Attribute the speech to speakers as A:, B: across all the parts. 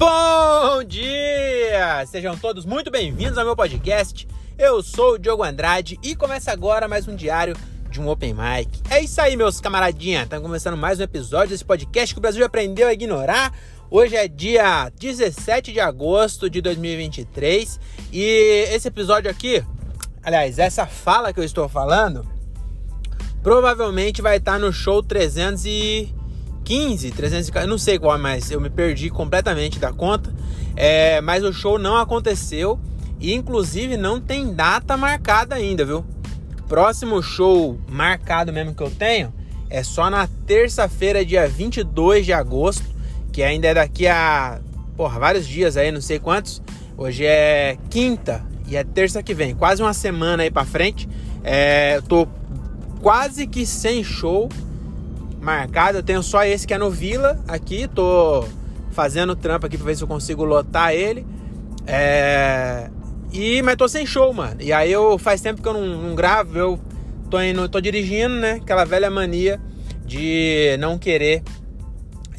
A: Bom dia! Sejam todos muito bem-vindos ao meu podcast. Eu sou o Diogo Andrade e começa agora mais um diário de um Open Mic. É isso aí, meus camaradinha. Estamos começando mais um episódio desse podcast que o Brasil aprendeu a ignorar. Hoje é dia 17 de agosto de 2023 e esse episódio aqui, aliás, essa fala que eu estou falando, provavelmente vai estar no show 300 e 15, 300, eu não sei qual, mas eu me perdi completamente da conta. É, mas o show não aconteceu e inclusive não tem data marcada ainda, viu? Próximo show marcado mesmo que eu tenho é só na terça-feira, dia 22 de agosto, que ainda é daqui a porra, vários dias aí, não sei quantos. Hoje é quinta e é terça que vem, quase uma semana aí para frente. É, eu tô quase que sem show marcado. Eu tenho só esse que é no Vila aqui. Tô fazendo trampo aqui pra ver se eu consigo lotar ele. É... E, mas tô sem show, mano. E aí eu faz tempo que eu não, não gravo, eu tô indo, tô dirigindo, né? Aquela velha mania de não querer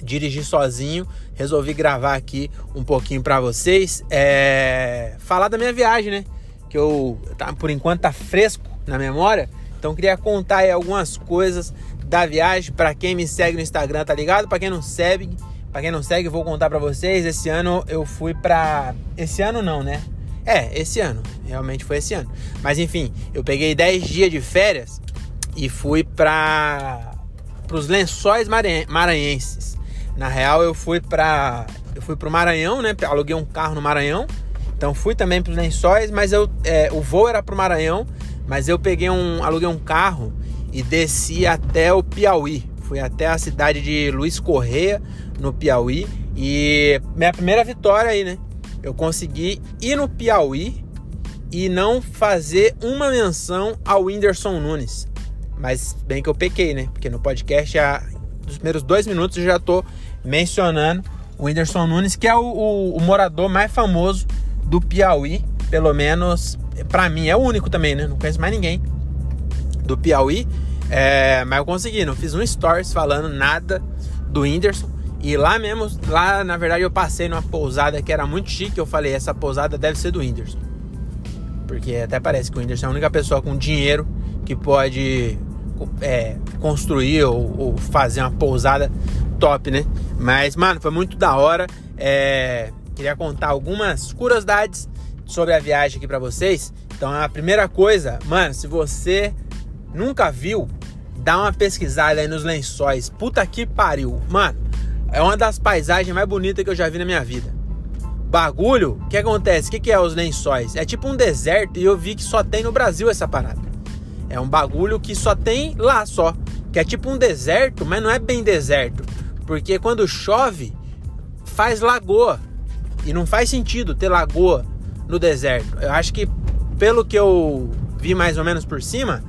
A: dirigir sozinho. Resolvi gravar aqui um pouquinho para vocês. É... Falar da minha viagem, né? Que eu, tá, por enquanto, tá fresco na memória. Então queria contar aí algumas coisas da viagem. Para quem me segue no Instagram, tá ligado? Para quem não segue, para quem não segue, vou contar para vocês. Esse ano eu fui para esse ano não, né? É, esse ano. Realmente foi esse ano. Mas enfim, eu peguei 10 dias de férias e fui para os lençóis maranhenses. Na real, eu fui para eu fui pro Maranhão, né? Aluguei um carro no Maranhão. Então fui também para os lençóis, mas eu é, o voo era pro Maranhão, mas eu peguei um aluguei um carro e desci até o Piauí. Fui até a cidade de Luiz Correia, no Piauí. E minha primeira vitória aí, né? Eu consegui ir no Piauí e não fazer uma menção ao Whindersson Nunes. Mas bem que eu pequei, né? Porque no podcast, já, nos primeiros dois minutos, eu já tô mencionando o Whindersson Nunes, que é o, o, o morador mais famoso do Piauí. Pelo menos para mim, é o único também, né? Não conheço mais ninguém do Piauí. É, mas eu consegui, não fiz um stories falando nada do Whindersson. E lá mesmo, lá na verdade eu passei numa pousada que era muito chique. Eu falei, essa pousada deve ser do Whindersson. Porque até parece que o Whindersson é a única pessoa com dinheiro que pode é, construir ou, ou, fazer uma pousada top, né? Mas, mano, foi muito da hora. É, queria contar algumas curiosidades sobre a viagem aqui para vocês. Então, a primeira coisa, mano, se você nunca viu, dá uma pesquisada aí nos lençóis. Puta que pariu. Mano, é uma das paisagens mais bonitas que eu já vi na minha vida. Bagulho, o que acontece? O que, que é os lençóis? É tipo um deserto e eu vi que só tem no Brasil essa parada. É um bagulho que só tem lá só. Que é tipo um deserto, mas não é bem deserto. Porque quando chove, faz lagoa. E não faz sentido ter lagoa no deserto. Eu acho que, pelo que eu vi mais ou menos por cima,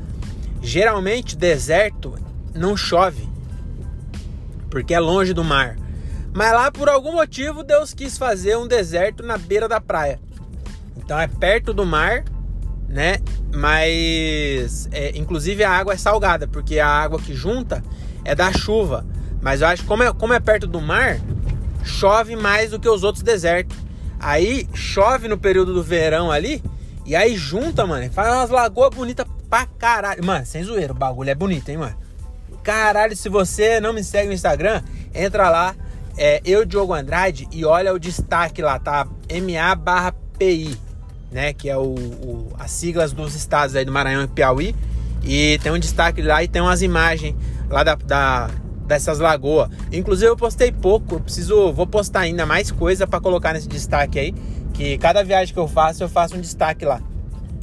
A: Geralmente, deserto não chove, porque é longe do mar. Mas lá, por algum motivo, Deus quis fazer um deserto na beira da praia. Então é perto do mar, né? Mas, é, inclusive, a água é salgada, porque a água que junta é da chuva. Mas eu acho que, como é, como é perto do mar, chove mais do que os outros desertos. Aí chove no período do verão ali, e aí junta, mano, faz umas lagoas bonitas pra caralho. Mano, sem zoeira, o bagulho é bonito, hein, mano? Caralho, se você não me segue no Instagram, entra lá, é eu, Diogo Andrade, e olha o destaque lá, tá? MA barra PI, né? Que é o, o, as siglas dos estados aí do Maranhão e Piauí. E tem um destaque lá e tem umas imagens lá da, da dessas lagoas. Inclusive eu postei pouco, eu preciso, vou postar ainda mais coisa para colocar nesse destaque aí, que cada viagem que eu faço eu faço um destaque lá.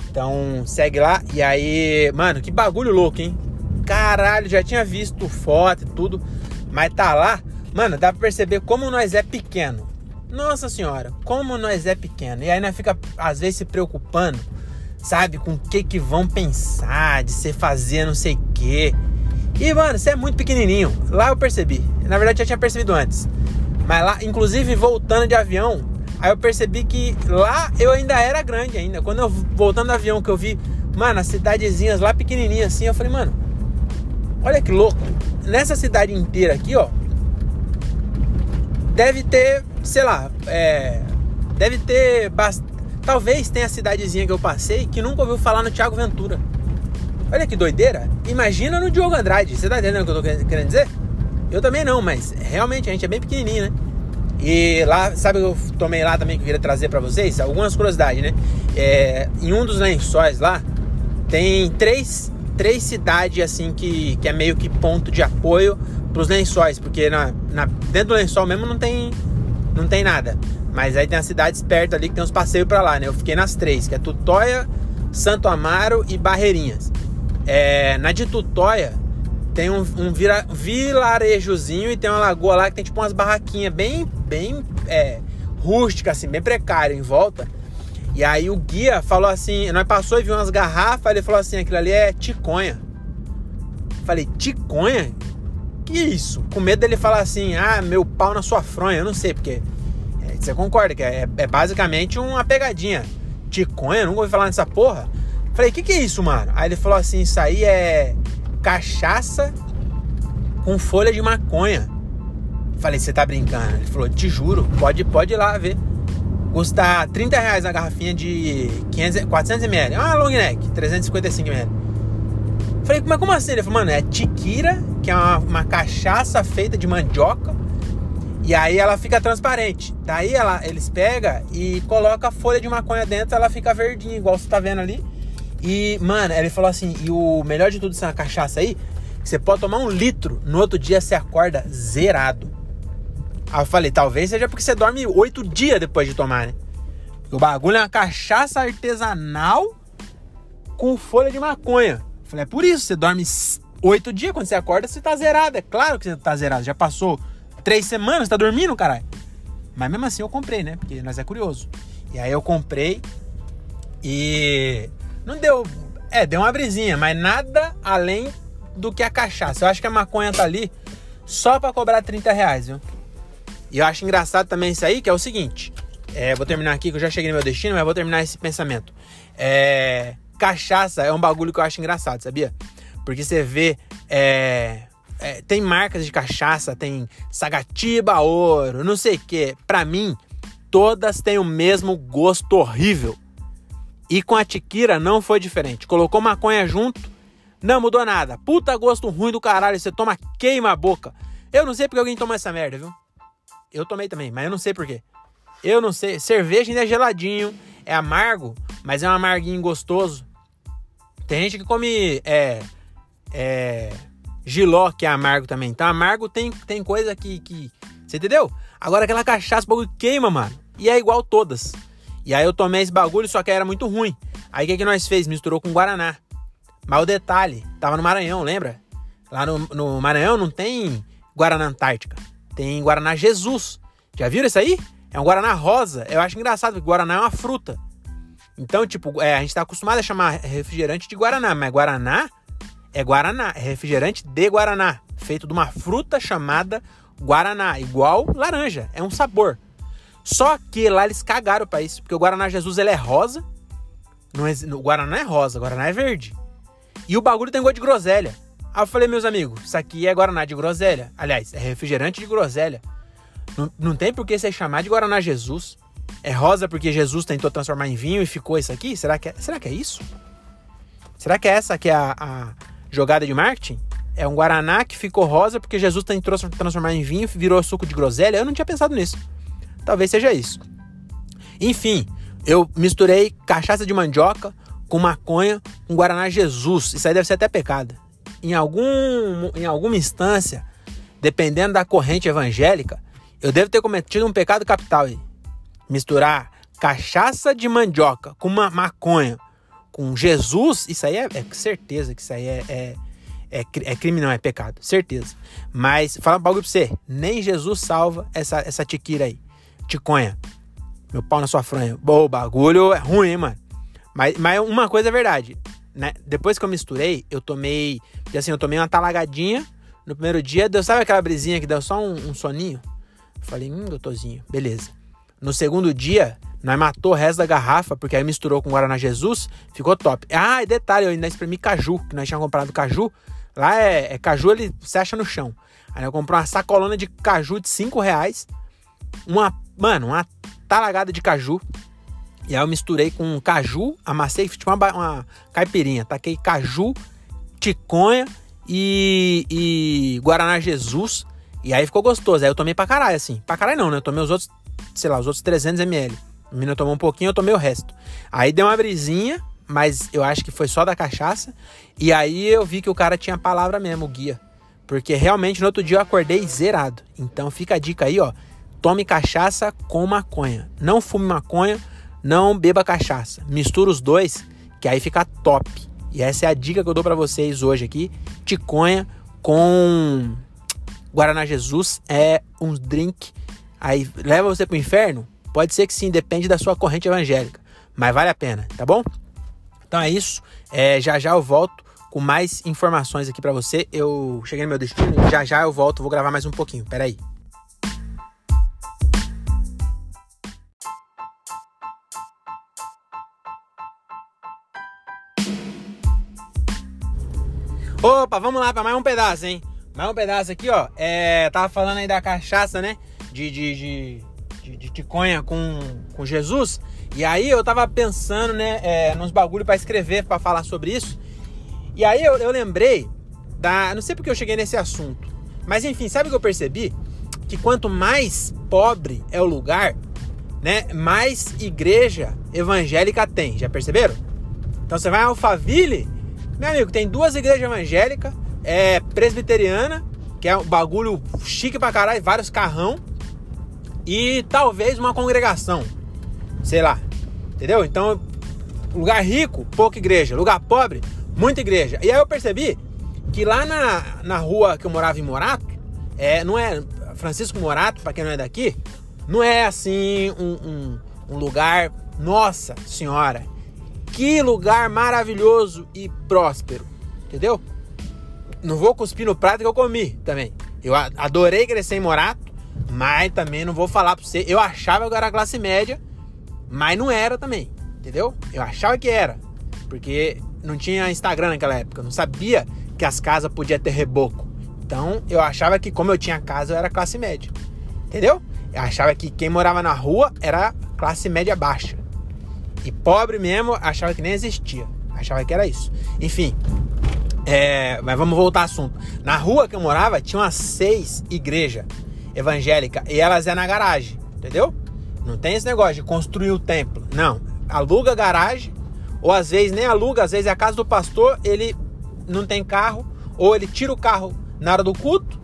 A: Então segue lá. E aí, mano, que bagulho louco, hein? Caralho, já tinha visto foto e tudo, mas tá lá. Mano, dá pra perceber como nós é pequeno. Nossa senhora, como nós é pequeno. E aí nós fica às vezes se preocupando, sabe, com o que que vão pensar, de você fazer não sei o quê. E mano, você é muito pequenininho. Lá eu percebi. Na verdade já tinha percebido antes. Mas lá, inclusive voltando de avião, Aí eu percebi que lá eu ainda era grande ainda. Quando eu voltando do avião que eu vi, mano, as cidadezinhas lá pequenininhas assim, eu falei, mano, olha que louco. Nessa cidade inteira aqui, ó, deve ter sei lá, é, deve ter. Bast... Talvez tenha a cidadezinha que eu passei que nunca ouviu falar no Thiago Ventura. Olha que doideira. Imagina no Diogo Andrade. Você tá entendendo o que eu tô querendo dizer? Eu também não, mas realmente a gente é bem pequenininho, né? E lá, sabe eu tomei lá também que eu queria trazer para vocês? Algumas curiosidades, né? É, em um dos lençóis lá, tem três, três cidades assim que, que é meio que ponto de apoio para os lençóis, porque na, na, dentro do lençol mesmo não tem, não tem nada. Mas aí tem as cidades perto ali que tem uns passeios para lá, né? Eu fiquei nas três, que é Tutóia, Santo Amaro e Barreirinhas. É, na de Tutóia tem um, um vira, vilarejozinho e tem uma lagoa lá que tem tipo umas barraquinhas bem, bem é, rústicas, assim, bem precário em volta. E aí o guia falou assim, nós passou e viu umas garrafas, ele falou assim, aquilo ali é ticonha. Falei, ticonha? Que isso? Com medo dele falar assim, ah, meu pau na sua fronha, eu não sei, porque é, você concorda que é, é, basicamente uma pegadinha. Ticonha, nunca ouvi falar nessa porra. Falei, que que é isso, mano? Aí ele falou assim, isso aí é cachaça com folha de maconha. Falei, você tá brincando? Ele falou, te juro, pode, pode ir lá ver. Custa 30 reais a garrafinha de 500, 400 ml. É uma long neck, 355 ml. Falei, mas como assim? Ele falou, mano, é tiquira, que é uma, uma cachaça feita de mandioca. E aí ela fica transparente. Daí ela, eles pegam e colocam folha de maconha dentro, ela fica verdinha, igual você tá vendo ali. E, mano, ele falou assim: e o melhor de tudo dessa cachaça aí, você pode tomar um litro, no outro dia você acorda zerado. Aí eu falei, talvez seja porque você dorme oito dias depois de tomar, né? O bagulho é uma cachaça artesanal com folha de maconha. Eu falei, é por isso, você dorme oito dias, quando você acorda, você tá zerado. É claro que você tá zerado. Já passou três semanas, tá dormindo, caralho. Mas mesmo assim eu comprei, né? Porque nós é curioso. E aí eu comprei e não deu. É, deu uma brisinha, mas nada além do que a cachaça. Eu acho que a maconha tá ali só para cobrar 30 reais, viu? E eu acho engraçado também isso aí, que é o seguinte. É, vou terminar aqui, que eu já cheguei no meu destino, mas vou terminar esse pensamento. É, cachaça é um bagulho que eu acho engraçado, sabia? Porque você vê. É, é, tem marcas de cachaça, tem Sagatiba Ouro, não sei o que. Pra mim, todas têm o mesmo gosto horrível. E com a Tiquira não foi diferente. Colocou maconha junto, não mudou nada. Puta gosto ruim do caralho, você toma queima a boca. Eu não sei porque alguém toma essa merda, viu? Eu tomei também, mas eu não sei porquê. Eu não sei. Cerveja ainda é geladinho, é amargo, mas é um amarguinho gostoso. Tem gente que come é, é, giló, que é amargo também. Então, amargo tem, tem coisa que, que. Você entendeu? Agora aquela cachaça, o bagulho queima, mano. E é igual todas. E aí eu tomei esse bagulho, só que era muito ruim. Aí o que, que nós fez? Misturou com Guaraná. Mas o detalhe, tava no Maranhão, lembra? Lá no, no Maranhão não tem Guaraná Antártica. Tem Guaraná Jesus. Já viram isso aí? É um Guaraná rosa. Eu acho engraçado, porque Guaraná é uma fruta. Então, tipo, é, a gente tá acostumado a chamar refrigerante de Guaraná, mas Guaraná é Guaraná, é refrigerante de Guaraná, feito de uma fruta chamada Guaraná, igual laranja, é um sabor. Só que lá eles cagaram pra isso, porque o Guaraná Jesus ele é rosa. Não é, o Guaraná é rosa, o Guaraná é verde. E o bagulho tem gosto de groselha. Aí eu falei, meus amigos, isso aqui é Guaraná de groselha. Aliás, é refrigerante de groselha. Não, não tem por que você chamar de Guaraná Jesus. É rosa porque Jesus tentou transformar em vinho e ficou isso aqui? Será que é, será que é isso? Será que é essa que é a, a jogada de marketing? É um Guaraná que ficou rosa porque Jesus tentou transformar em vinho e virou suco de groselha? Eu não tinha pensado nisso. Talvez seja isso. Enfim, eu misturei cachaça de mandioca com maconha com Guaraná Jesus. Isso aí deve ser até pecado. Em, algum, em alguma instância, dependendo da corrente evangélica, eu devo ter cometido um pecado capital aí. Misturar cachaça de mandioca com uma maconha com Jesus, isso aí é, é certeza que isso aí é, é, é, é, crime, não, é pecado, certeza. Mas, fala um bagulho pra você, nem Jesus salva essa, essa tiquira aí ticonha. Meu pau na sua franha. Bom, o bagulho é ruim, hein, mano. Mas, mas uma coisa é verdade, né? Depois que eu misturei, eu tomei. Assim, eu tomei uma talagadinha. No primeiro dia, deu, sabe aquela brisinha que deu só um, um soninho? falei, hum, doutorzinho, beleza. No segundo dia, nós matou o resto da garrafa, porque aí misturou com Guaraná Jesus, ficou top. Ah, detalhe, eu ainda espremi caju, que nós tínhamos comprado caju. Lá é, é caju, ele se acha no chão. Aí eu comprei uma sacolona de caju de 5 reais, uma mano, uma talagada de caju. E aí eu misturei com caju, amassei, tipo uma, uma caipirinha. Taquei caju, ticonha e, e Guaraná Jesus. E aí ficou gostoso. Aí eu tomei pra caralho, assim. Pra caralho não, né? Eu tomei os outros, sei lá, os outros 300 ml. A menina tomou um pouquinho, eu tomei o resto. Aí deu uma brisinha, mas eu acho que foi só da cachaça. E aí eu vi que o cara tinha palavra mesmo, o guia. Porque realmente no outro dia eu acordei zerado. Então fica a dica aí, ó. Tome cachaça com maconha. Não fume maconha, não beba cachaça. Mistura os dois, que aí fica top. E essa é a dica que eu dou para vocês hoje aqui. Ticonha com Guaraná Jesus é um drink. Aí leva você pro inferno? Pode ser que sim, depende da sua corrente evangélica. Mas vale a pena, tá bom? Então é isso. É, já já eu volto com mais informações aqui para você. Eu cheguei no meu destino já já eu volto. Vou gravar mais um pouquinho. Pera aí. Opa, vamos lá para mais um pedaço, hein? Mais um pedaço aqui, ó. É, tava falando aí da cachaça, né? De, de, de, de, de ticonha com, com Jesus. E aí eu tava pensando, né, é, nos bagulho para escrever, para falar sobre isso. E aí eu, eu lembrei da. Não sei porque eu cheguei nesse assunto. Mas enfim, sabe o que eu percebi? Que quanto mais pobre é o lugar, né, mais igreja evangélica tem. Já perceberam? Então você vai a Alphaville meu amigo, tem duas igrejas evangélicas, é presbiteriana, que é um bagulho chique pra caralho, vários carrão, e talvez uma congregação. Sei lá. Entendeu? Então, lugar rico, pouca igreja. Lugar pobre, muita igreja. E aí eu percebi que lá na, na rua que eu morava em Morato, é, não é Francisco Morato, para quem não é daqui, não é assim um, um, um lugar, nossa senhora, que lugar maravilhoso e próspero, entendeu? Não vou cuspir no prato que eu comi também. Eu adorei crescer em Morato, mas também não vou falar pra você. Eu achava que eu era classe média, mas não era também, entendeu? Eu achava que era, porque não tinha Instagram naquela época, não sabia que as casas podiam ter reboco. Então eu achava que, como eu tinha casa, eu era classe média, entendeu? Eu achava que quem morava na rua era classe média baixa. E pobre mesmo, achava que nem existia. Achava que era isso. Enfim, é, mas vamos voltar ao assunto. Na rua que eu morava, tinha umas seis igrejas evangélicas e elas é na garagem, entendeu? Não tem esse negócio de construir o templo. Não. Aluga garagem, ou às vezes nem aluga, às vezes é a casa do pastor, ele não tem carro, ou ele tira o carro na hora do culto,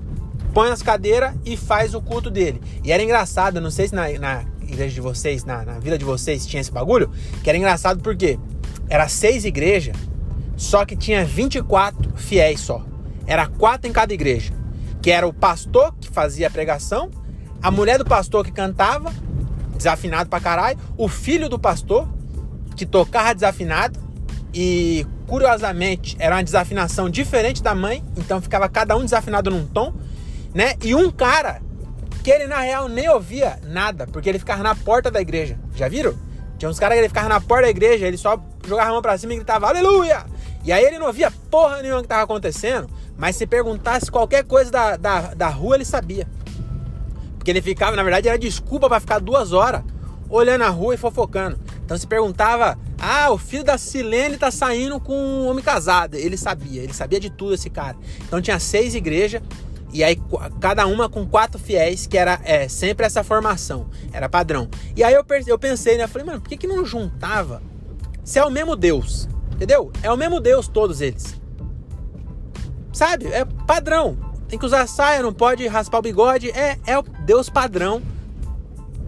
A: põe as cadeiras e faz o culto dele. E era engraçado, não sei se na, na igreja de vocês, na, na de vocês, tinha esse bagulho, que era engraçado porque era seis igrejas, só que tinha 24 fiéis só. Era quatro em cada igreja. Que era o pastor que fazia a pregação, a mulher do pastor que cantava, desafinado pra caralho, o filho do pastor, que tocava desafinado, e curiosamente era uma desafinação diferente da mãe, então ficava cada um desafinado num tom, né? E um cara que ele na real nem ouvia nada, porque ele ficava na porta da igreja. Já viram? Tinha uns caras que ele ficava na porta da igreja, ele só jogava a mão pra cima e gritava aleluia! E aí ele não ouvia porra nenhuma que tava acontecendo, mas se perguntasse qualquer coisa da, da, da rua, ele sabia. Porque ele ficava, na verdade, era desculpa para ficar duas horas olhando a rua e fofocando. Então se perguntava: ah, o filho da Silene tá saindo com um homem casado. Ele sabia, ele sabia de tudo esse cara. Então tinha seis igrejas e aí, cada uma com quatro fiéis, que era é, sempre essa formação, era padrão. E aí eu, eu pensei, né? Falei, mano, por que, que não juntava? Se é o mesmo Deus, entendeu? É o mesmo Deus, todos eles. Sabe? É padrão. Tem que usar saia, não pode raspar o bigode. É, é o Deus padrão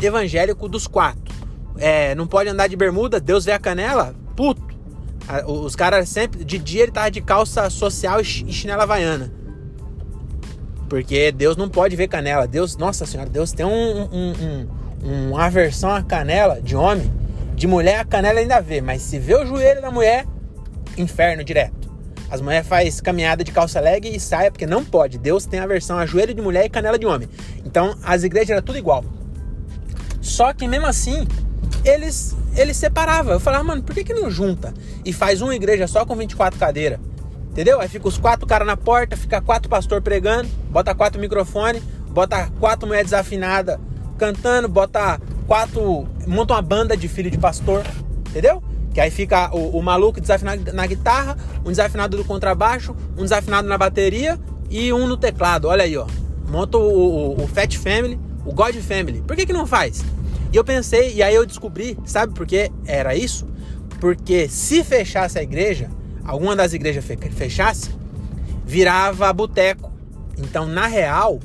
A: evangélico dos quatro. É, não pode andar de bermuda, Deus vê a canela, puto. Os caras sempre, de dia ele tava de calça social e chinela havaiana. Porque Deus não pode ver canela. Deus, nossa senhora, Deus tem um, um, um, uma aversão à canela de homem. De mulher, a canela ainda vê. Mas se vê o joelho da mulher, inferno direto. As mulheres faz caminhada de calça leg e saia, porque não pode. Deus tem aversão a joelho de mulher e canela de homem. Então, as igrejas eram tudo igual. Só que mesmo assim, eles eles separavam. Eu falava, mano, por que, que não junta e faz uma igreja só com 24 cadeiras? Entendeu? Aí fica os quatro caras na porta, fica quatro pastor pregando, bota quatro microfone, bota quatro mulheres desafinadas cantando, bota quatro. monta uma banda de filho de pastor, entendeu? Que aí fica o, o maluco desafinado na guitarra, um desafinado do contrabaixo, um desafinado na bateria e um no teclado. Olha aí, ó. Monta o, o, o Fat Family, o God Family. Por que, que não faz? E eu pensei, e aí eu descobri, sabe por que era isso? Porque se fechasse a igreja, alguma das igrejas fechasse, virava boteco. Então, na real,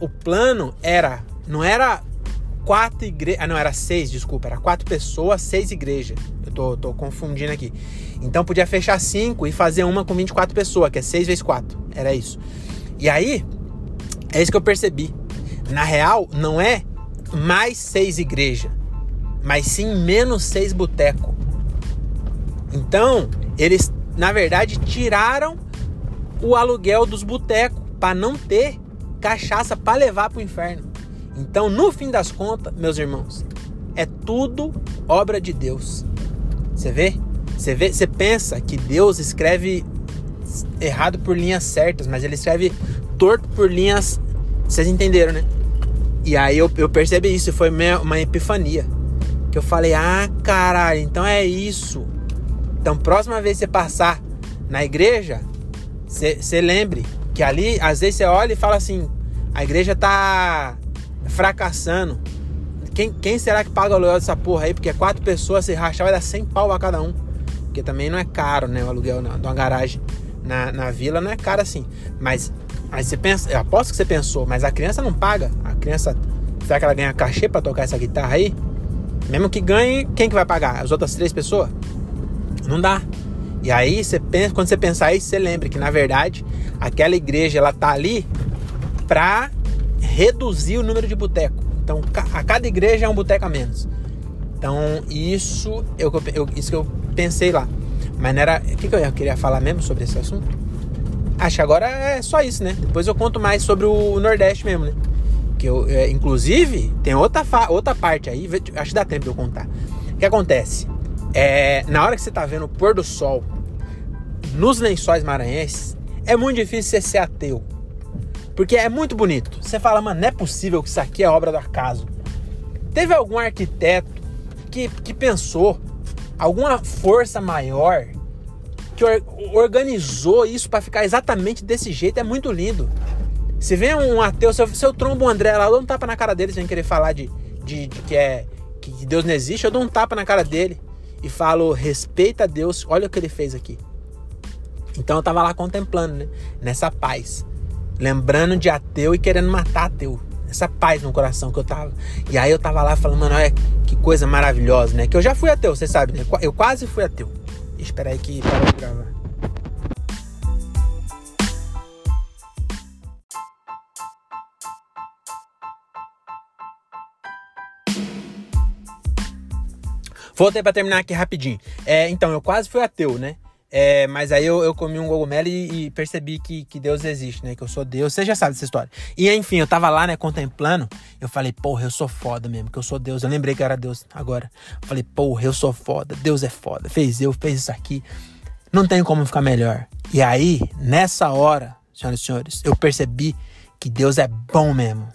A: o plano era, não era quatro igrejas, ah não, era seis, desculpa, era quatro pessoas, seis igrejas. Eu tô, tô confundindo aqui. Então podia fechar cinco e fazer uma com 24 pessoas, que é seis vezes quatro. Era isso. E aí, é isso que eu percebi. Na real, não é mais seis igrejas, mas sim menos seis boteco. Então, eles, na verdade, tiraram o aluguel dos botecos para não ter cachaça para levar para o inferno. Então, no fim das contas, meus irmãos, é tudo obra de Deus. Você vê? Você vê, você pensa que Deus escreve errado por linhas certas, mas ele escreve torto por linhas. Vocês entenderam, né? E aí eu, eu percebi isso, foi uma epifania. Que eu falei, ah, caralho, então é isso. Então, próxima vez que você passar na igreja, você lembre que ali, às vezes você olha e fala assim: a igreja tá fracassando. Quem, quem será que paga o aluguel dessa porra aí? Porque quatro pessoas se rachar vai dar 100 pau a cada um. Porque também não é caro, né? O aluguel de uma garagem na, na vila não é caro assim. Mas aí você pensa, eu aposto que você pensou, mas a criança não paga. A criança, será que ela ganha cachê para tocar essa guitarra aí? Mesmo que ganhe, quem que vai pagar? As outras três pessoas? Não dá. E aí você pensa, quando você pensar isso, você lembra que na verdade aquela igreja ela tá ali para reduzir o número de boteco. Então a cada igreja é um boteco a menos. Então isso eu, eu, isso que eu pensei lá. Mas não era. O que, que eu queria falar mesmo sobre esse assunto? Acho que agora é só isso, né? Depois eu conto mais sobre o Nordeste mesmo, né? Que eu, é, inclusive, tem outra, outra parte aí, acho que dá tempo de eu contar. O que acontece? É, na hora que você tá vendo o pôr do sol nos lençóis maranhenses, é muito difícil você ser ateu. Porque é muito bonito. Você fala, mano, não é possível que isso aqui é obra do acaso. Teve algum arquiteto que, que pensou, alguma força maior que organizou isso para ficar exatamente desse jeito. É muito lindo. Se vem um ateu, se eu, se eu trombo o André lá, eu dou um tapa na cara dele sem querer falar de, de, de que é que Deus não existe, eu dou um tapa na cara dele e falo: respeita Deus, olha o que ele fez aqui. Então eu tava lá contemplando, né? Nessa paz. Lembrando de ateu e querendo matar ateu. Essa paz no coração que eu tava. E aí eu tava lá falando, mano, olha que coisa maravilhosa, né? Que eu já fui ateu, você sabe, né? Eu quase fui ateu. Espera aí que para de gravar. Voltei para terminar aqui rapidinho. É, então, eu quase fui ateu, né? É, mas aí eu, eu, comi um cogumelo e, e, percebi que, que Deus existe, né? Que eu sou Deus. Você já sabe dessa história. E enfim, eu tava lá, né, contemplando. Eu falei, porra, eu sou foda mesmo, que eu sou Deus. Eu lembrei que era Deus agora. Eu falei, porra, eu sou foda. Deus é foda. Fez eu, fez isso aqui. Não tem como ficar melhor. E aí, nessa hora, senhoras e senhores, eu percebi que Deus é bom mesmo.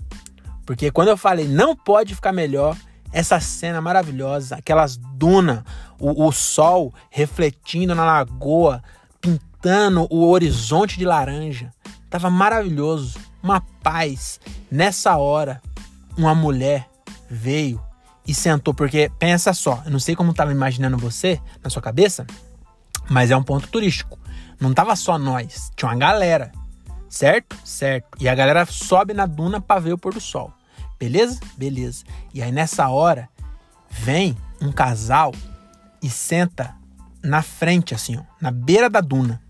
A: Porque quando eu falei, não pode ficar melhor, essa cena maravilhosa, aquelas dunas, o, o sol refletindo na lagoa, pintando o horizonte de laranja. Tava maravilhoso, uma paz. Nessa hora, uma mulher veio e sentou, porque pensa só, eu não sei como estava imaginando você na sua cabeça, mas é um ponto turístico. Não tava só nós, tinha uma galera, certo? Certo. E a galera sobe na duna para ver o pôr do sol. Beleza? Beleza. E aí nessa hora vem um casal e senta na frente, assim, ó, na beira da duna.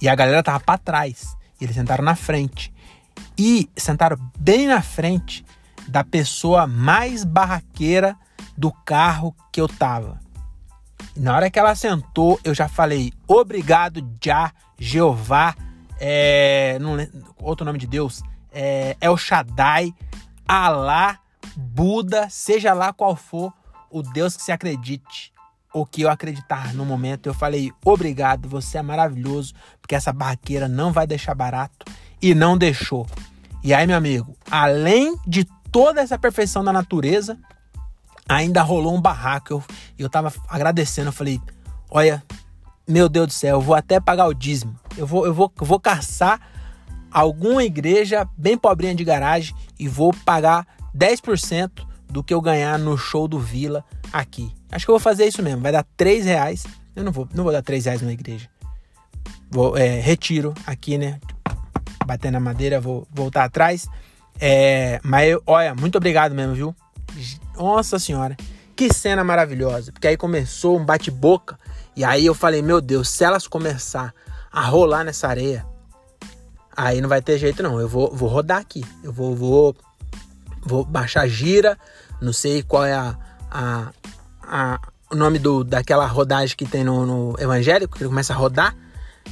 A: E a galera tava para trás. E eles sentaram na frente. E sentaram bem na frente da pessoa mais barraqueira do carro que eu tava. E na hora que ela sentou, eu já falei: obrigado, já, Jeová, é, não, outro nome de Deus, é, El Shaddai, Alá, Buda, seja lá qual for o Deus que se acredite ou que eu acreditar no momento, eu falei: obrigado, você é maravilhoso, porque essa barraqueira não vai deixar barato e não deixou. E aí, meu amigo, além de toda essa perfeição da natureza, ainda rolou um barraco. Eu, eu tava agradecendo, eu falei, olha, meu Deus do céu, eu vou até pagar o dízimo. Eu vou, eu vou, eu vou caçar alguma igreja bem pobrinha de garagem e vou pagar 10% do que eu ganhar no show do Vila aqui. Acho que eu vou fazer isso mesmo. Vai dar 3 reais. Eu não vou, não vou dar 3 reais numa igreja. Vou, é, retiro aqui, né? Bater na madeira, vou voltar atrás. É, mas, eu, olha, muito obrigado mesmo, viu? Nossa senhora, que cena maravilhosa. Porque aí começou um bate-boca. E aí eu falei, meu Deus, se elas começar a rolar nessa areia, aí não vai ter jeito não. Eu vou, vou rodar aqui. Eu vou, vou, vou baixar gira. Não sei qual é a, a, a o nome do, daquela rodagem que tem no, no evangélico, que ele começa a rodar.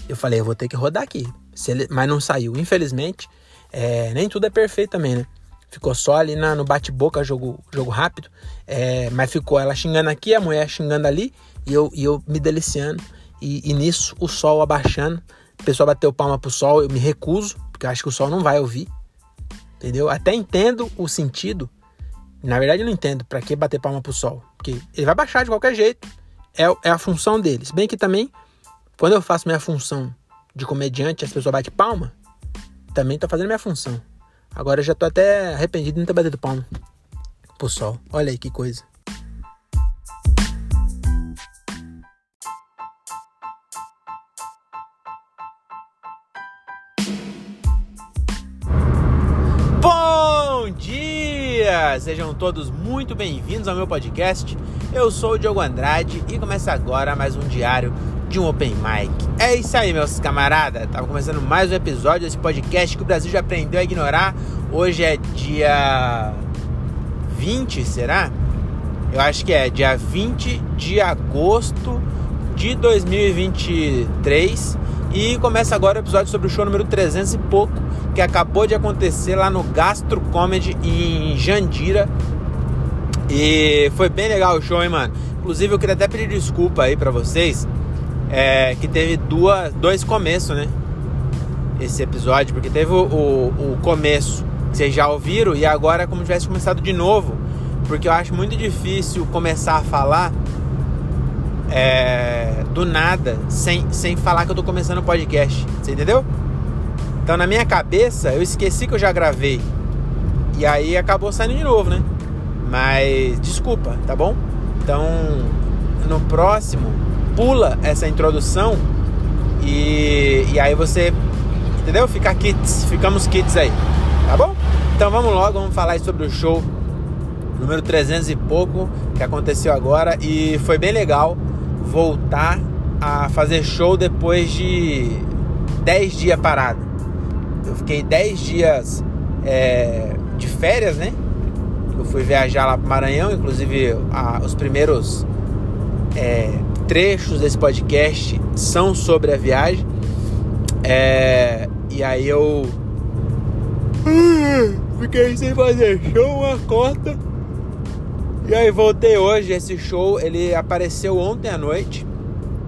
A: Eu falei, eu vou ter que rodar aqui. Ele, mas não saiu. Infelizmente, é, nem tudo é perfeito também, né? Ficou só ali na, no bate-boca, jogo, jogo rápido. É, mas ficou ela xingando aqui, a mulher xingando ali, e eu, e eu me deliciando. E, e nisso, o sol abaixando. O pessoal bateu palma pro sol, eu me recuso, porque eu acho que o sol não vai ouvir. Entendeu? Até entendo o sentido. Na verdade, eu não entendo para que bater palma pro sol. Porque ele vai baixar de qualquer jeito. É, é a função deles. Bem que também, quando eu faço minha função de comediante, as pessoas batem palma, também tô fazendo minha função. Agora eu já tô até arrependido de não ter batido palma pro sol. Olha aí que coisa. Sejam todos muito bem-vindos ao meu podcast. Eu sou o Diogo Andrade e começa agora mais um diário de um Open Mic. É isso aí, meus camaradas. Tava começando mais um episódio desse podcast que o Brasil já aprendeu a ignorar. Hoje é dia 20, será? Eu acho que é dia 20 de agosto de 2023. E começa agora o episódio sobre o show número 300 e pouco, que acabou de acontecer lá no Gastro Comedy em Jandira. E foi bem legal o show, hein, mano? Inclusive, eu queria até pedir desculpa aí para vocês é, que teve duas, dois começos, né? Esse episódio, porque teve o, o, o começo que vocês já ouviram e agora é como se tivesse começado de novo, porque eu acho muito difícil começar a falar é, do nada sem, sem falar que eu tô começando o podcast, você entendeu? Então na minha cabeça eu esqueci que eu já gravei e aí acabou saindo de novo, né? Mas desculpa, tá bom? Então no próximo pula essa introdução e, e aí você, entendeu? Fica kits, ficamos kits aí, tá bom? Então vamos logo, vamos falar sobre o show número 300 e pouco que aconteceu agora e foi bem legal voltar a fazer show depois de 10 dias parado. Eu fiquei 10 dias é, de férias, né? Eu fui viajar lá para Maranhão, inclusive a, os primeiros é, trechos desse podcast são sobre a viagem. É, e aí eu fiquei sem fazer show, uma cota. E aí voltei hoje. Esse show ele apareceu ontem à noite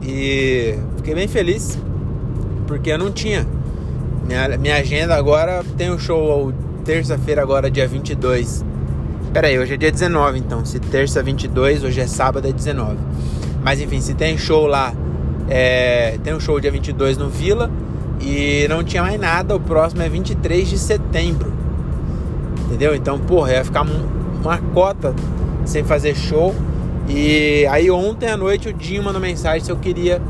A: e fiquei bem feliz porque eu não tinha. Minha, minha agenda agora tem o um show terça-feira agora dia 22. Pera aí, hoje é dia 19 então. Se terça 22, hoje é sábado é 19. Mas enfim, se tem show lá, é, tem um show dia 22 no Vila e não tinha mais nada, o próximo é 23 de setembro. Entendeu? Então, porra, ia ficar uma cota sem fazer show. E aí ontem à noite o Dinho mandou mensagem se eu queria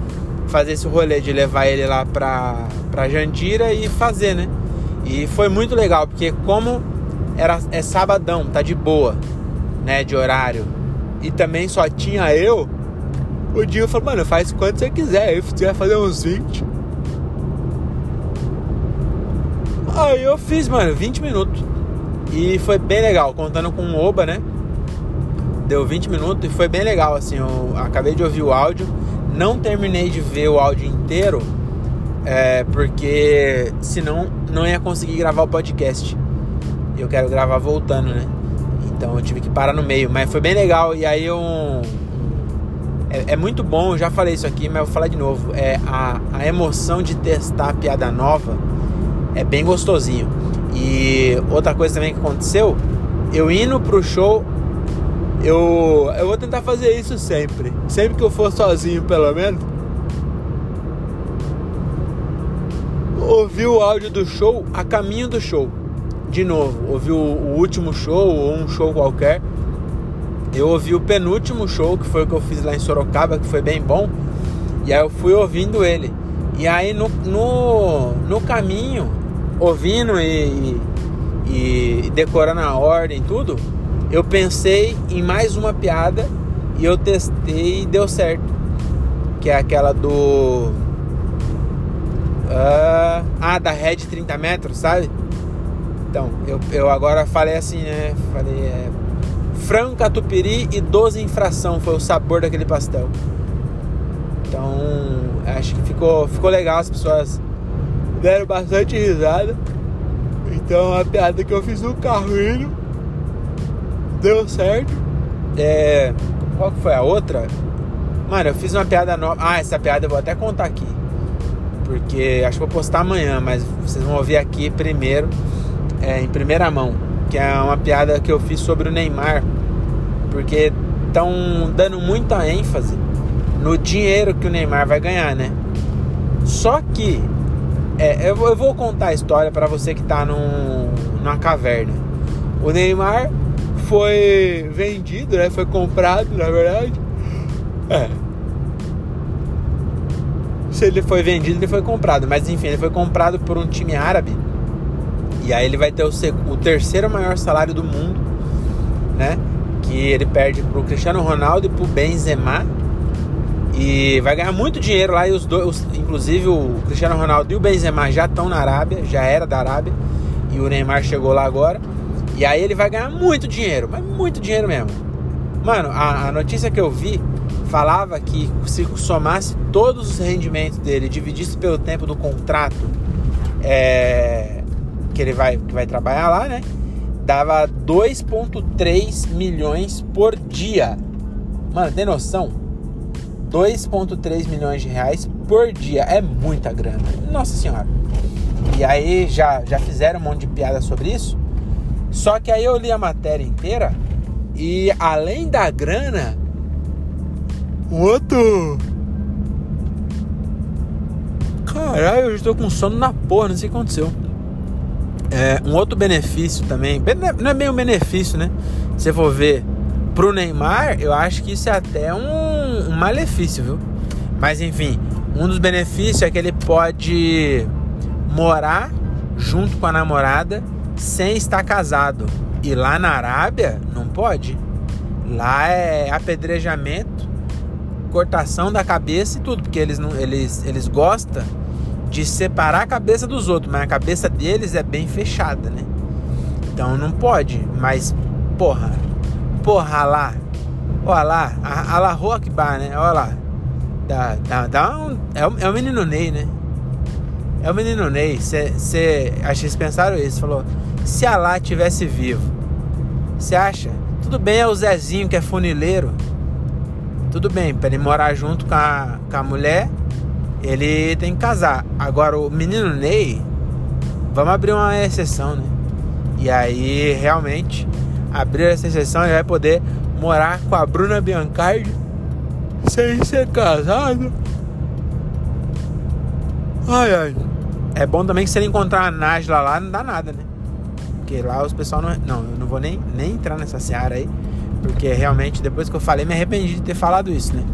A: fazer esse rolê de levar ele lá pra, pra Jandira e fazer, né? E foi muito legal, porque como era, é sabadão, tá de boa, né, de horário. E também só tinha eu, o Dinho falou, mano, faz quanto você quiser. Você vai fazer uns 20. Aí eu fiz, mano, 20 minutos. E foi bem legal, contando com o Oba, né? Deu 20 minutos e foi bem legal, assim. Eu acabei de ouvir o áudio. Não terminei de ver o áudio inteiro, é, porque senão não ia conseguir gravar o podcast. Eu quero gravar voltando, né? Então eu tive que parar no meio. Mas foi bem legal. E aí eu é, é, muito bom, eu já falei isso aqui, mas eu vou falar de novo. É a, a emoção de testar a piada nova é bem gostosinho. E outra coisa também que aconteceu, eu indo pro show, eu, eu vou tentar fazer isso sempre. Sempre que eu for sozinho, pelo menos. Ouvir o áudio do show a caminho do show. De novo, ouvir o, o último show ou um show qualquer. Eu ouvi o penúltimo show, que foi o que eu fiz lá em Sorocaba, que foi bem bom. E aí eu fui ouvindo ele. E aí no, no, no caminho, ouvindo e, e decorando a ordem tudo, eu pensei em mais uma piada e eu testei e deu certo. Que é aquela do. Uh, ah, da Red 30 metros, sabe? Então, eu, eu agora falei assim, né? Falei. É, frango catupiry e 12 infração foi o sabor daquele pastel. Então, acho que ficou, ficou legal, as pessoas deram bastante risada. Então, a piada que eu fiz no carro indo deu certo. É, qual que foi a outra? Mano, eu fiz uma piada nova. Ah, essa piada eu vou até contar aqui. Porque acho que vou postar amanhã, mas vocês vão ouvir aqui primeiro, é, em primeira mão. Que é uma piada que eu fiz sobre o Neymar. Porque estão dando muita ênfase no dinheiro que o Neymar vai ganhar, né? Só que é, eu, vou contar a história para você que tá num, numa caverna. O Neymar foi vendido, né? Foi comprado, na verdade. É. Se ele foi vendido, ele foi comprado. Mas enfim, ele foi comprado por um time árabe. E aí ele vai ter o, o terceiro maior salário do mundo, né? Que ele perde pro Cristiano Ronaldo e pro Benzema e vai ganhar muito dinheiro lá. E os dois, inclusive o Cristiano Ronaldo e o Benzema já estão na Arábia, já era da Arábia. E o Neymar chegou lá agora. E aí ele vai ganhar muito dinheiro, mas muito dinheiro mesmo. Mano, a, a notícia que eu vi falava que se somasse todos os rendimentos dele, dividisse pelo tempo do contrato é, que ele vai, que vai trabalhar lá, né? Dava 2,3 milhões por dia. Mano, tem noção? 2,3 milhões de reais por dia. É muita grana. Nossa senhora. E aí já, já fizeram um monte de piada sobre isso. Só que aí eu li a matéria inteira e além da grana, o outro. Caralho, eu estou com sono na porra, não sei o que aconteceu. É, um outro benefício também, não é bem um benefício, né? Se for ver pro Neymar, eu acho que isso é até um, um malefício, viu? Mas enfim, um dos benefícios é que ele pode morar junto com a namorada sem estar casado. E lá na Arábia não pode. Lá é apedrejamento, cortação da cabeça e tudo, porque eles não, eles, eles gostam de separar a cabeça dos outros, mas a cabeça deles é bem fechada, né? Então não pode, mas porra, porra lá. Olha lá, a, a La Bar, né? Olha lá. Dá, dá, dá um, é, o, é o menino Ney, né? É o menino Ney. Você. Acho que eles pensaram isso. Falou: se a lá tivesse vivo, você acha? Tudo bem, é o Zezinho que é funileiro. Tudo bem, para ele morar junto com a, com a mulher, ele tem que casar. Agora, o menino Ney, vamos abrir uma exceção, né? E aí, realmente, abrir essa exceção, ele vai poder morar com a Bruna Biancardi sem ser casado. Ai, ai. É bom também que se ele encontrar a Nájila lá, não dá nada, né? Porque lá os pessoal não. Não, eu não vou nem, nem entrar nessa seara aí. Porque realmente, depois que eu falei, me arrependi de ter falado isso, né?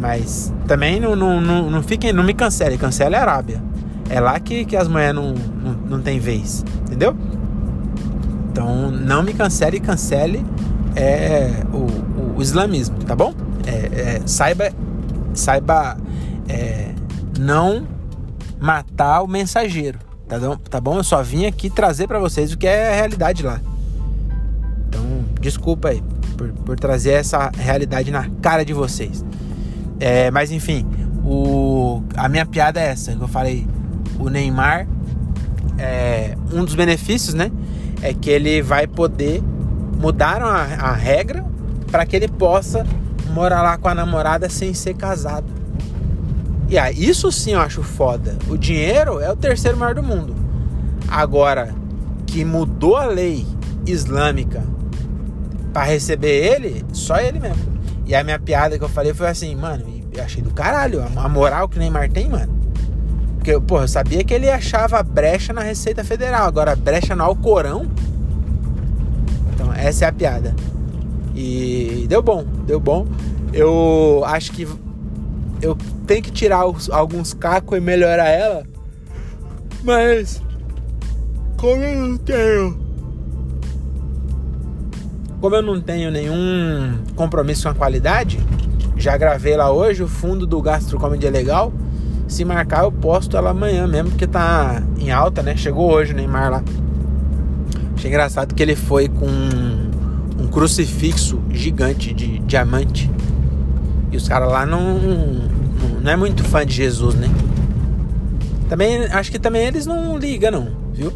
A: Mas também não, não, não, não fiquem, não me cancele. Cancele a Arábia. É lá que, que as mulheres não, não, não tem vez. Entendeu? Então não me cancele, cancele é, o, o, o islamismo, tá bom? É, é, saiba, saiba é, não matar o mensageiro, tá bom? tá bom? Eu só vim aqui trazer para vocês o que é a realidade lá. Então, desculpa aí por, por trazer essa realidade na cara de vocês. É, mas enfim, o, a minha piada é essa, que eu falei, o Neymar, é, um dos benefícios, né? é que ele vai poder mudar a, a regra para que ele possa morar lá com a namorada sem ser casado. E aí, isso sim eu acho foda. O dinheiro é o terceiro maior do mundo. Agora, que mudou a lei islâmica para receber ele, só ele mesmo. E a minha piada que eu falei foi assim, mano, eu achei do caralho a moral que o Neymar tem, mano. Porque, pô, eu sabia que ele achava brecha na Receita Federal, agora brecha no Alcorão. Então, essa é a piada. E deu bom, deu bom. Eu acho que eu tenho que tirar os, alguns cacos e melhorar ela. Mas como eu não tenho como eu não tenho nenhum compromisso com a qualidade, já gravei lá hoje o fundo do Gastro Comedy é legal. Se marcar, eu posto ela amanhã mesmo, porque tá em alta, né? Chegou hoje o Neymar lá. Achei engraçado que ele foi com um crucifixo gigante de diamante. E os caras lá não, não, é muito fã de Jesus, né? Também acho que também eles não ligam, não, viu?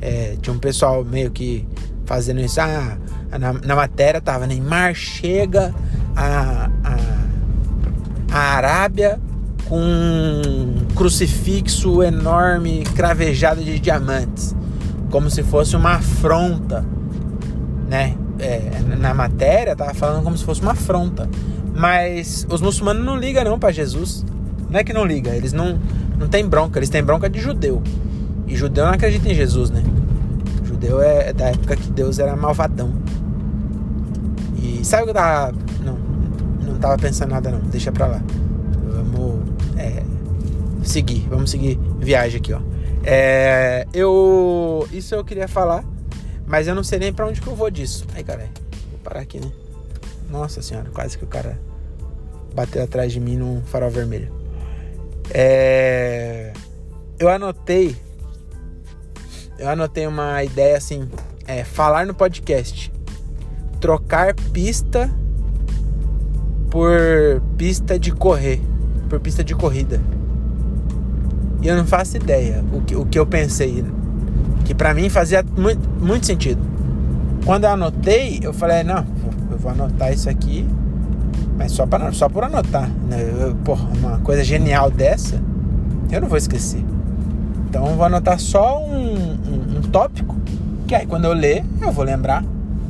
A: É, tinha um pessoal meio que fazendo isso. Ah, na, na matéria tava Neymar chega a, a, a Arábia com um crucifixo enorme cravejado de diamantes, como se fosse uma afronta, né? É, na matéria tava falando como se fosse uma afronta, mas os muçulmanos não ligam não para Jesus. Não é que não liga, eles não não tem bronca, eles têm bronca de judeu. E judeu não acredita em Jesus, né? Judeu é, da época que Deus era malvadão. E sabe o que eu tava. Não, não tava pensando nada não. Deixa pra lá. Vamos é, seguir. Vamos seguir viagem aqui, ó. É, eu. Isso eu queria falar. Mas eu não sei nem pra onde que eu vou disso. Ai, cara. Vou parar aqui, né? Nossa senhora, quase que o cara bateu atrás de mim num farol vermelho. É, eu anotei. Eu anotei uma ideia assim. É, falar no podcast trocar pista por pista de correr, por pista de corrida. E eu não faço ideia o que, o que eu pensei, que para mim fazia muito, muito sentido. Quando eu anotei, eu falei, não, eu vou anotar isso aqui, mas só, pra, só por anotar. Né? Eu, porra, uma coisa genial dessa, eu não vou esquecer. Então eu vou anotar só um, um, um tópico, que aí quando eu ler, eu vou lembrar.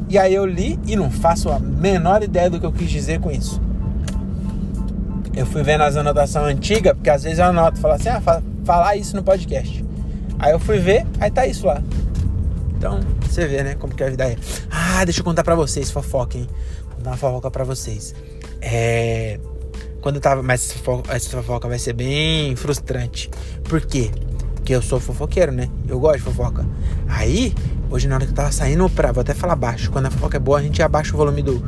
A: E aí eu li e não faço a menor ideia do que eu quis dizer com isso. Eu fui vendo as anotações antigas, porque às vezes eu anoto, falo assim, ah, falar isso no podcast. Aí eu fui ver, aí tá isso lá. Então, você vê, né, como que a vida é. Ah, deixa eu contar pra vocês, fofoca, hein. Vou contar uma fofoca pra vocês. É... Quando eu tava... Mas essa fofoca, essa fofoca vai ser bem frustrante. Por quê? Porque eu sou fofoqueiro, né? Eu gosto de fofoca. Aí, Hoje, na hora que eu tava saindo pra. Vou até falar baixo. Quando a fofoca é boa, a gente abaixa o volume do.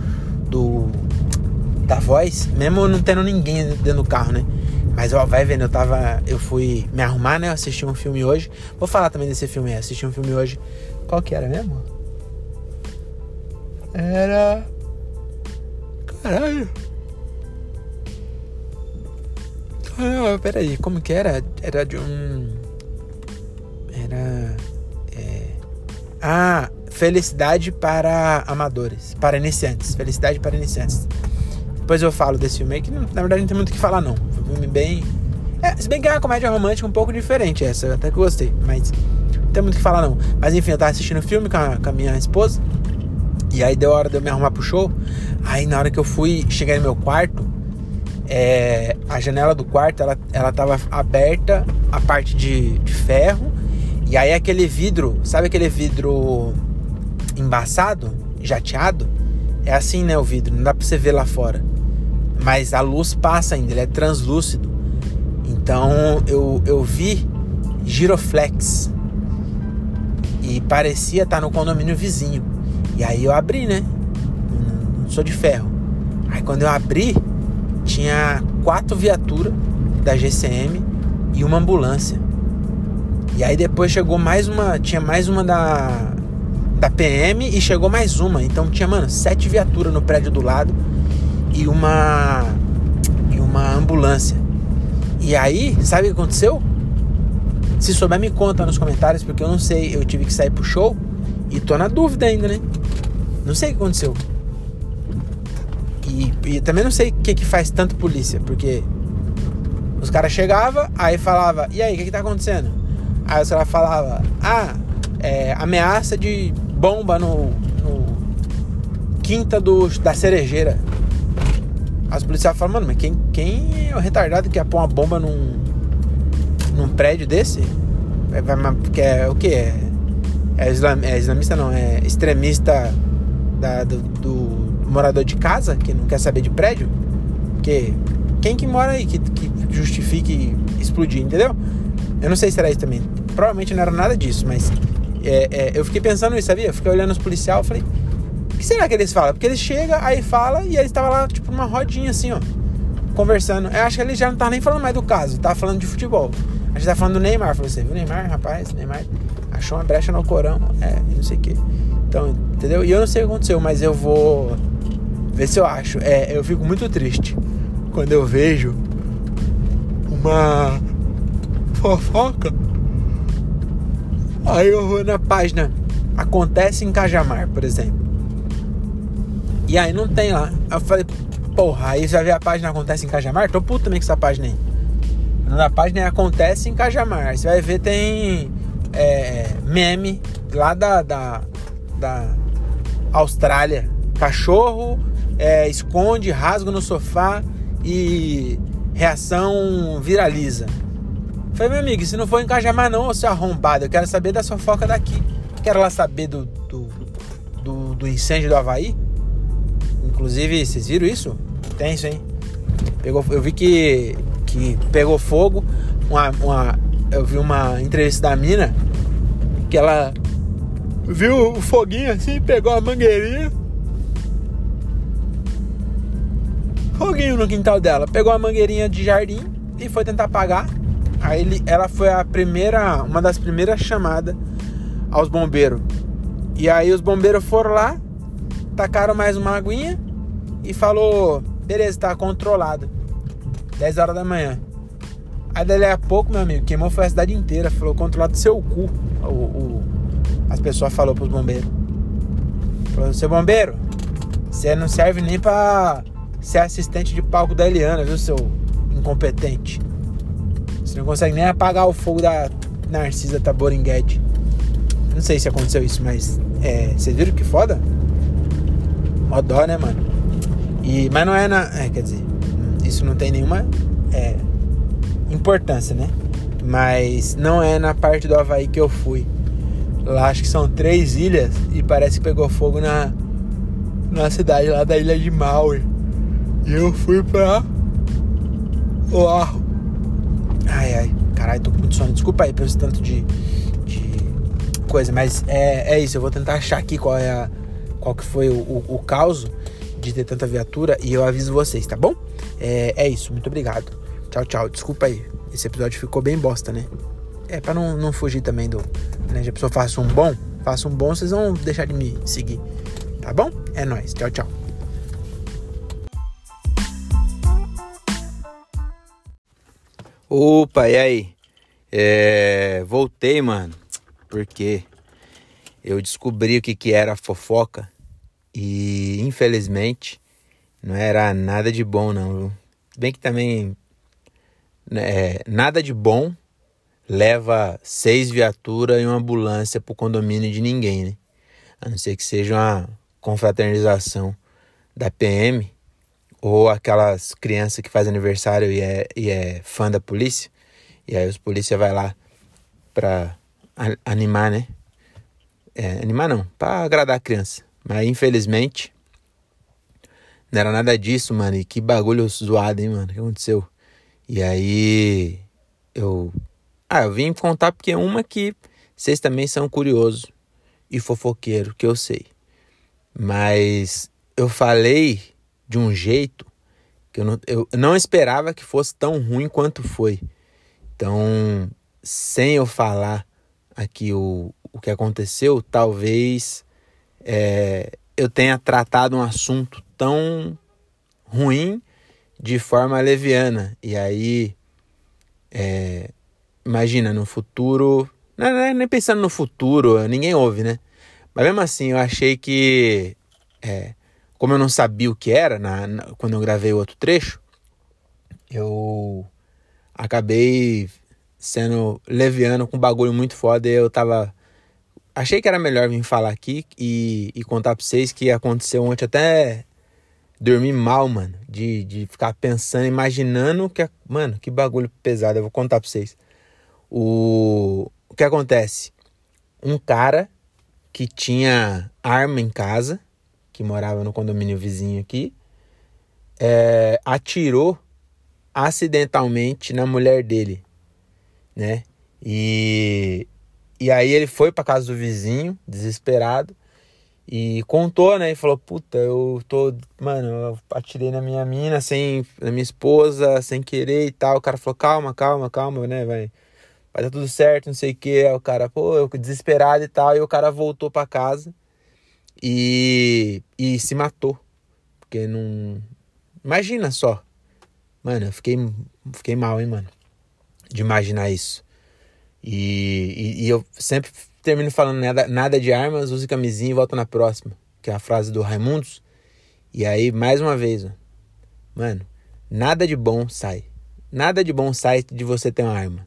A: do da voz, mesmo não tendo ninguém dentro do carro, né? Mas ó, vai vendo, eu tava. Eu fui me arrumar, né? Eu assisti um filme hoje. Vou falar também desse filme. Assisti um filme hoje. Qual que era mesmo? Era. Caralho. Ah, peraí, como que era? Era de um. Era. Ah, Felicidade para Amadores, para iniciantes. Felicidade para iniciantes. Depois eu falo desse filme aí, que na verdade não tem muito o que falar, não. Foi um filme bem. É, se bem que é uma comédia romântica um pouco diferente essa, até que gostei, mas tem muito o que falar, não. Mas enfim, eu tava assistindo o filme com a, com a minha esposa, e aí deu hora de eu me arrumar pro show. Aí na hora que eu fui chegar no meu quarto, é, a janela do quarto ela, ela tava aberta, a parte de, de ferro e aí aquele vidro, sabe aquele vidro embaçado, jateado? É assim, né, o vidro, não dá pra você ver lá fora. Mas a luz passa ainda, ele é translúcido. Então eu, eu vi giroflex. E parecia estar no condomínio vizinho. E aí eu abri, né? Não sou de ferro. Aí quando eu abri, tinha quatro viaturas da GCM e uma ambulância. E aí depois chegou mais uma, tinha mais uma da da PM e chegou mais uma. Então tinha, mano, sete viaturas no prédio do lado e uma e uma ambulância. E aí, sabe o que aconteceu? Se souber me conta nos comentários, porque eu não sei, eu tive que sair pro show e tô na dúvida ainda, né? Não sei o que aconteceu. E, e também não sei o que que faz tanto polícia, porque os caras chegavam, aí falava, e aí, o que que tá acontecendo? Aí o celular falava, ah, é, ameaça de bomba no, no quinta do, da cerejeira. As policiais falam, mano, mas quem, quem é o retardado que ia pôr uma bomba num, num prédio desse? É, porque é o que? É, é, islam, é islamista não, é extremista da, do, do, morador de casa que não quer saber de prédio? Porque quem que mora aí que, que justifique explodir, entendeu? Eu não sei se era isso também. Provavelmente não era nada disso, mas é, é, eu fiquei pensando nisso, sabia? Eu fiquei olhando os policiais e falei, o que será que eles falam? Porque eles chegam, aí fala e eles estavam lá, tipo, numa rodinha assim, ó, conversando. Eu acho que eles já não estavam nem falando mais do caso, tava falando de futebol. A gente tá falando do Neymar. Falei, você viu o Neymar, rapaz? Neymar achou uma brecha no Corão. É, não sei o que. Então, entendeu? E eu não sei o que aconteceu, mas eu vou ver se eu acho. É, eu fico muito triste quando eu vejo uma fofoca. Aí eu vou na página Acontece em Cajamar, por exemplo. E aí não tem lá. Eu falei, porra, aí você vai ver a página Acontece em Cajamar? Tô puto também com essa página aí. Na página Acontece em Cajamar. Você vai ver, tem é, meme lá da, da, da Austrália. Cachorro é, esconde, rasga no sofá e reação viraliza. Falei, meu amigo, se não for em Cajamar não, seu arrombado, eu quero saber da fofoca daqui. Quero lá saber do, do, do, do incêndio do Havaí. Inclusive, vocês viram isso? Tenso, hein? Pegou, eu vi que, que pegou fogo. Uma, uma, eu vi uma entrevista da mina que ela viu o foguinho assim, pegou a mangueirinha. Foguinho no quintal dela. Pegou a mangueirinha de jardim e foi tentar apagar. Aí ele, ela foi a primeira, uma das primeiras chamadas aos bombeiros. E aí os bombeiros foram lá, tacaram mais uma aguinha e falou: beleza, tá controlado. 10 horas da manhã. Aí dali a pouco, meu amigo, queimou foi a cidade inteira. Falou, controlado seu cu. O, o, as pessoas falaram pros bombeiros. Falou, seu bombeiro, você não serve nem pra ser assistente de palco da Eliana, viu, seu incompetente. Você não consegue nem apagar o fogo da Narcisa Taboringuete. Não sei se aconteceu isso, mas é, vocês viram que foda? Mó dó, né, mano? E, mas não é na. É, quer dizer, isso não tem nenhuma é, importância, né? Mas não é na parte do Havaí que eu fui. Lá acho que são três ilhas e parece que pegou fogo na, na cidade lá da ilha de Maui. E eu fui pra Oahu. Ai, ai, caralho, tô com muito sono. Desculpa aí pelo tanto de, de coisa, mas é, é isso. Eu vou tentar achar aqui qual é a, qual que foi o, o, o caos de ter tanta viatura e eu aviso vocês, tá bom? É, é isso, muito obrigado. Tchau, tchau. Desculpa aí. Esse episódio ficou bem bosta, né? É pra não, não fugir também do. Né? Se a pessoa faça um bom, faça um bom, vocês vão deixar de me seguir. Tá bom? É nóis. Tchau, tchau. Opa, e aí? É, voltei, mano, porque eu descobri o que, que era fofoca e infelizmente não era nada de bom, não. Bem que também né, nada de bom leva seis viaturas e uma ambulância pro condomínio de ninguém, né? A não ser que seja uma confraternização da PM ou aquelas crianças que fazem aniversário e é, e é fã da polícia, e aí os polícia vai lá pra animar, né? É, animar não, pra agradar a criança. Mas infelizmente não era nada disso, mano. E que bagulho zoado, hein, mano? O que aconteceu? E aí eu. Ah, eu vim contar porque é uma que vocês também são curiosos e fofoqueiro, que eu sei. Mas eu falei de um jeito que eu não, eu não esperava que fosse tão ruim quanto foi. Então, sem eu falar aqui o, o que aconteceu, talvez é, eu tenha tratado um assunto tão ruim de forma leviana. E aí, é, imagina, no futuro. Não, é nem pensando no futuro, ninguém ouve, né? Mas mesmo assim, eu achei que. É, como eu não sabia o que era na, na, quando eu gravei o outro trecho, eu acabei sendo leviano com um bagulho muito foda e eu tava achei que era melhor vir falar aqui e, e contar pra vocês que aconteceu ontem até dormir mal, mano. De, de ficar pensando, imaginando que. Mano, que bagulho pesado. Eu vou contar pra vocês. O, o que acontece? Um cara que tinha arma em casa, que morava no condomínio vizinho aqui, é, atirou acidentalmente na mulher dele, né? E, e aí ele foi para casa do vizinho, desesperado, e contou, né? E falou: Puta, eu tô. Mano, eu atirei na minha mina, sem, na minha esposa, sem querer e tal. O cara falou: Calma, calma, calma, né? Vai, vai dar tudo certo, não sei o que. Aí o cara, pô, eu desesperado e tal. E o cara voltou para casa e, e se matou. Porque não. Imagina só, Mano, eu fiquei, fiquei mal, hein, mano. De imaginar isso. E, e, e eu sempre termino falando nada, nada de armas, use camisinha e volta na próxima. Que é a frase do Raimundos. E aí, mais uma vez, mano, nada de bom sai. Nada de bom sai de você ter uma arma.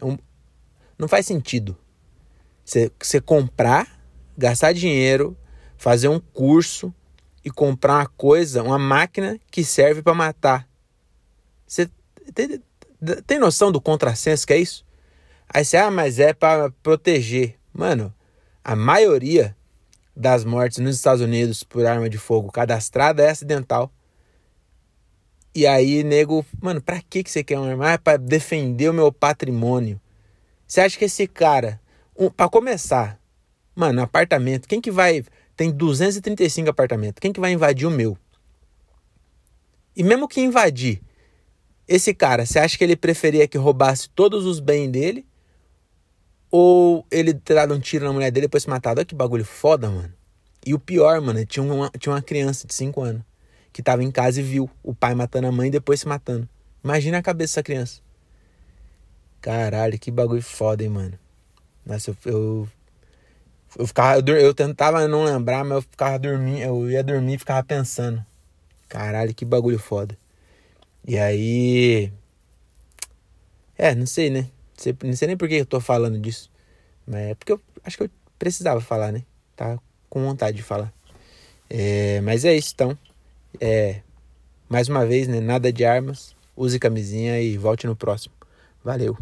A: É um, não faz sentido. Você, você comprar, gastar dinheiro, fazer um curso e comprar uma coisa, uma máquina que serve para matar. Você tem, tem noção do contrassenso que é isso? Aí você, ah, mas é para proteger. Mano, a maioria das mortes nos Estados Unidos por arma de fogo cadastrada é acidental. E aí, nego, mano, pra que, que você quer uma arma? Ah, é pra defender o meu patrimônio. Você acha que esse cara, um, para começar, mano, apartamento, quem que vai. Tem 235 apartamentos, quem que vai invadir o meu? E mesmo que invadir, esse cara, você acha que ele preferia que roubasse todos os bens dele? Ou ele ter dado um tiro na mulher dele e depois se matado? Olha que bagulho foda, mano. E o pior, mano, tinha uma, tinha uma criança de 5 anos que tava em casa e viu o pai matando a mãe e depois se matando. Imagina a cabeça dessa criança. Caralho, que bagulho foda, hein, mano. Nossa, eu, eu, eu ficava, eu, eu tentava não lembrar, mas eu ficava dormindo, eu ia dormir e ficava pensando. Caralho, que bagulho foda. E aí. É, não sei, né? Não sei nem por que eu tô falando disso. Mas é porque eu acho que eu precisava falar, né? Tá com vontade de falar. É, mas é isso, então. É, mais uma vez, né? Nada de armas. Use camisinha e volte no próximo. Valeu.